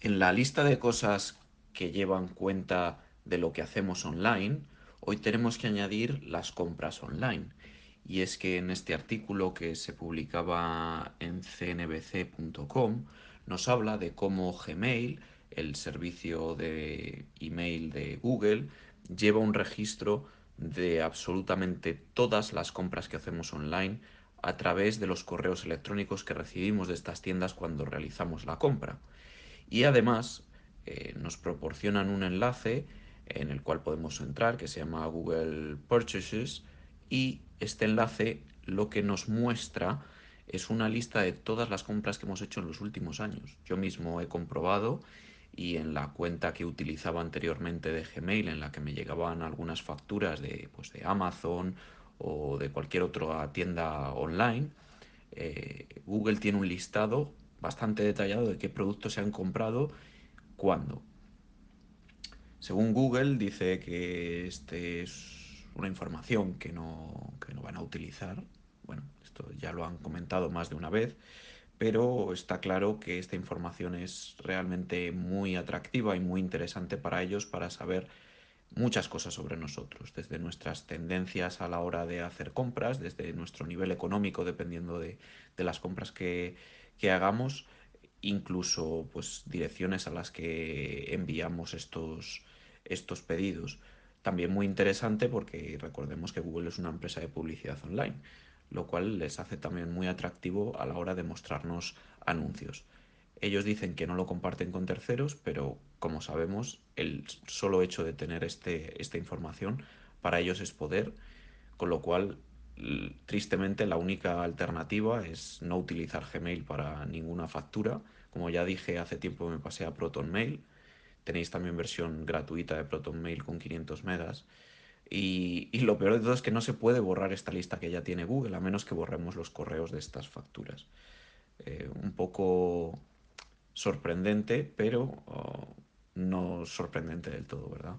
En la lista de cosas que llevan cuenta de lo que hacemos online, hoy tenemos que añadir las compras online. Y es que en este artículo que se publicaba en cnbc.com nos habla de cómo Gmail, el servicio de email de Google, lleva un registro de absolutamente todas las compras que hacemos online a través de los correos electrónicos que recibimos de estas tiendas cuando realizamos la compra. Y además eh, nos proporcionan un enlace en el cual podemos entrar que se llama Google Purchases y este enlace lo que nos muestra es una lista de todas las compras que hemos hecho en los últimos años. Yo mismo he comprobado y en la cuenta que utilizaba anteriormente de Gmail, en la que me llegaban algunas facturas de, pues, de Amazon o de cualquier otra tienda online, eh, Google tiene un listado bastante detallado de qué productos se han comprado, cuándo. Según Google dice que este es una información que no, que no van a utilizar. Bueno, esto ya lo han comentado más de una vez, pero está claro que esta información es realmente muy atractiva y muy interesante para ellos para saber muchas cosas sobre nosotros, desde nuestras tendencias a la hora de hacer compras, desde nuestro nivel económico, dependiendo de, de las compras que, que hagamos, incluso pues direcciones a las que enviamos estos, estos pedidos. También muy interesante porque recordemos que Google es una empresa de publicidad online, lo cual les hace también muy atractivo a la hora de mostrarnos anuncios. Ellos dicen que no lo comparten con terceros, pero como sabemos, el solo hecho de tener este, esta información para ellos es poder, con lo cual tristemente la única alternativa es no utilizar Gmail para ninguna factura. Como ya dije, hace tiempo me pasé a ProtonMail. Tenéis también versión gratuita de ProtonMail con 500 megas. Y, lo peor de todo es que no se puede borrar esta lista que ya tiene Google, a menos que borremos los correos de estas facturas. Eh, un poco sorprendente, pero oh, no sorprendente del todo, ¿verdad?